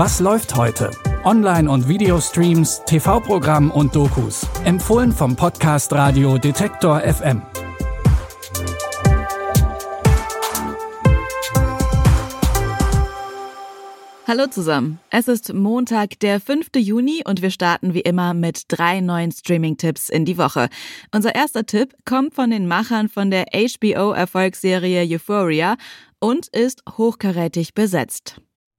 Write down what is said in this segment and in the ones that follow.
Was läuft heute? Online- und Videostreams, TV-Programm und Dokus. Empfohlen vom Podcast Radio Detektor FM. Hallo zusammen. Es ist Montag, der 5. Juni und wir starten wie immer mit drei neuen Streaming-Tipps in die Woche. Unser erster Tipp kommt von den Machern von der HBO-Erfolgsserie Euphoria und ist hochkarätig besetzt.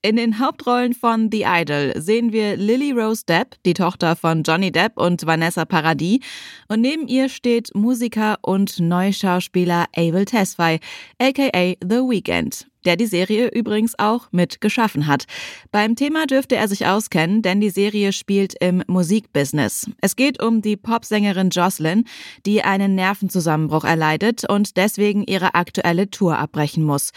In den Hauptrollen von The Idol sehen wir Lily Rose Depp, die Tochter von Johnny Depp und Vanessa Paradis. Und neben ihr steht Musiker und Neuschauspieler Abel Tesfaye, aka The Weeknd, der die Serie übrigens auch mit geschaffen hat. Beim Thema dürfte er sich auskennen, denn die Serie spielt im Musikbusiness. Es geht um die Popsängerin Jocelyn, die einen Nervenzusammenbruch erleidet und deswegen ihre aktuelle Tour abbrechen muss.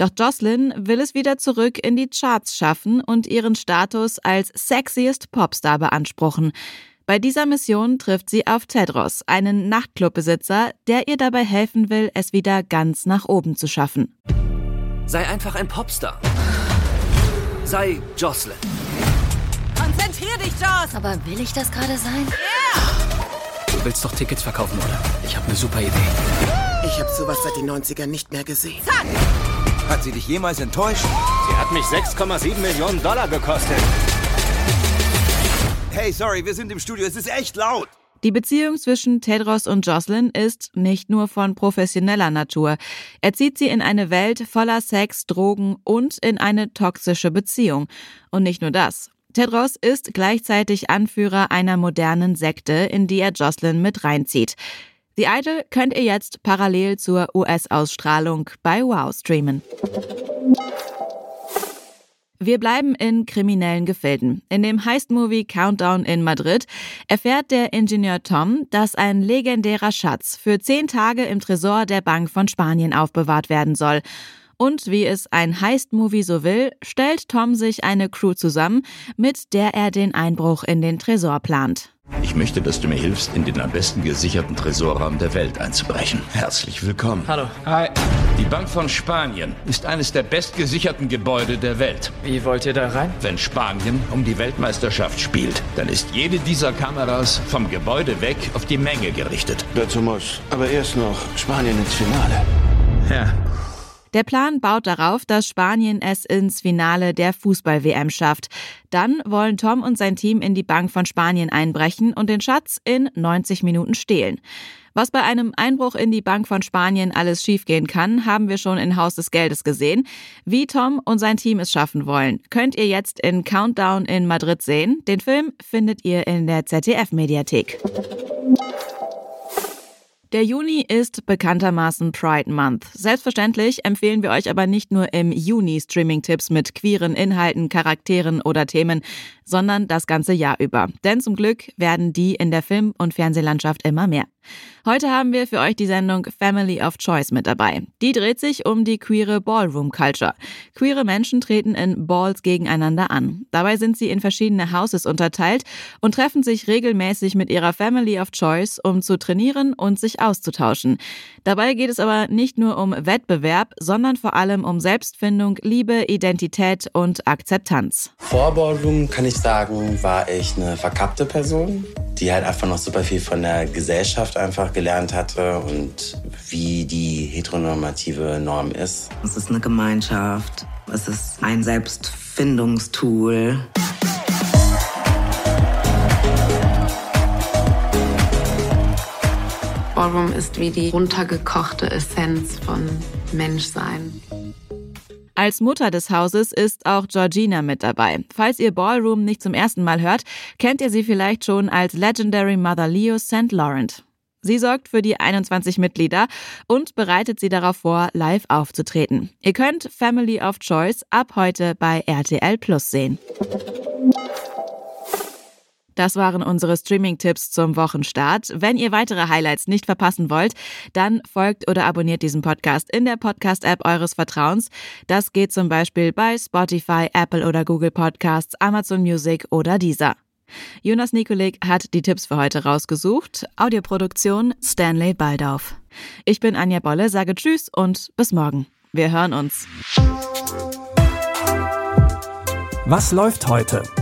Doch Jocelyn will es wieder zurück in die Charts schaffen und ihren Status als sexiest Popstar beanspruchen. Bei dieser Mission trifft sie auf Tedros, einen Nachtclubbesitzer, der ihr dabei helfen will, es wieder ganz nach oben zu schaffen. Sei einfach ein Popstar. Sei Jocelyn. Konzentrier dich, Joss! Aber will ich das gerade sein? Du willst doch Tickets verkaufen, oder? Ich habe eine super Idee. Ich habe sowas seit den 90ern nicht mehr gesehen. Zack! Hat sie dich jemals enttäuscht? Sie hat mich 6,7 Millionen Dollar gekostet. Hey, sorry, wir sind im Studio. Es ist echt laut. Die Beziehung zwischen Tedros und Jocelyn ist nicht nur von professioneller Natur. Er zieht sie in eine Welt voller Sex, Drogen und in eine toxische Beziehung. Und nicht nur das. Tedros ist gleichzeitig Anführer einer modernen Sekte, in die er Jocelyn mit reinzieht. The Idol könnt ihr jetzt parallel zur US-Ausstrahlung bei Wow streamen. Wir bleiben in kriminellen Gefilden. In dem Heist-Movie Countdown in Madrid erfährt der Ingenieur Tom, dass ein legendärer Schatz für zehn Tage im Tresor der Bank von Spanien aufbewahrt werden soll. Und wie es ein Heist-Movie so will, stellt Tom sich eine Crew zusammen, mit der er den Einbruch in den Tresor plant. Ich möchte, dass du mir hilfst, in den am besten gesicherten Tresorraum der Welt einzubrechen. Herzlich willkommen. Hallo. Hi. Die Bank von Spanien ist eines der bestgesicherten Gebäude der Welt. Wie wollt ihr da rein? Wenn Spanien um die Weltmeisterschaft spielt, dann ist jede dieser Kameras vom Gebäude weg auf die Menge gerichtet. Dazu muss aber erst noch Spanien ins Finale. Ja, Der Plan baut darauf, dass Spanien es ins Finale der Fußball-WM schafft. Dann wollen Tom und sein Team in die Bank von Spanien einbrechen und den Schatz in 90 Minuten stehlen. Was bei einem Einbruch in die Bank von Spanien alles schiefgehen kann, haben wir schon in Haus des Geldes gesehen. Wie Tom und sein Team es schaffen wollen, könnt ihr jetzt in Countdown in Madrid sehen. Den Film findet ihr in der ZDF-Mediathek. Der Juni ist bekanntermaßen Pride Month. Selbstverständlich empfehlen wir euch aber nicht nur im Juni Streaming-Tipps mit queeren Inhalten, Charakteren oder Themen, sondern das ganze Jahr über. Denn zum Glück werden die in der Film- und Fernsehlandschaft immer mehr. Heute haben wir für euch die Sendung Family of Choice mit dabei. Die dreht sich um die queere Ballroom Culture. Queere Menschen treten in Balls gegeneinander an. Dabei sind sie in verschiedene Houses unterteilt und treffen sich regelmäßig mit ihrer Family of Choice, um zu trainieren und sich auszutauschen. Dabei geht es aber nicht nur um Wettbewerb, sondern vor allem um Selbstfindung, Liebe, Identität und Akzeptanz. Vor Ballroom kann ich sagen, war ich eine verkappte Person, die halt einfach noch super viel von der Gesellschaft einfach gelernt hatte und wie die heteronormative Norm ist. Es ist eine Gemeinschaft. Es ist ein Selbstfindungstool. Ballroom ist wie die runtergekochte Essenz von Menschsein. Als Mutter des Hauses ist auch Georgina mit dabei. Falls ihr Ballroom nicht zum ersten Mal hört, kennt ihr sie vielleicht schon als Legendary Mother Leo St. Laurent. Sie sorgt für die 21 Mitglieder und bereitet sie darauf vor, live aufzutreten. Ihr könnt Family of Choice ab heute bei RTL Plus sehen. Das waren unsere Streaming-Tipps zum Wochenstart. Wenn ihr weitere Highlights nicht verpassen wollt, dann folgt oder abonniert diesen Podcast in der Podcast-App eures Vertrauens. Das geht zum Beispiel bei Spotify, Apple oder Google Podcasts, Amazon Music oder dieser. Jonas Nikolik hat die Tipps für heute rausgesucht. Audioproduktion Stanley Baldauf. Ich bin Anja Bolle, sage Tschüss und bis morgen. Wir hören uns. Was läuft heute?